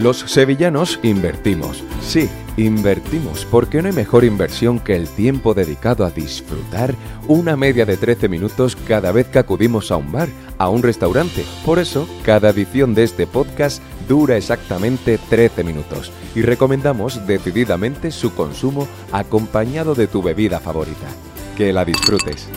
Los sevillanos invertimos. Sí, invertimos, porque no hay mejor inversión que el tiempo dedicado a disfrutar una media de 13 minutos cada vez que acudimos a un bar, a un restaurante. Por eso, cada edición de este podcast dura exactamente 13 minutos y recomendamos decididamente su consumo acompañado de tu bebida favorita. Que la disfrutes.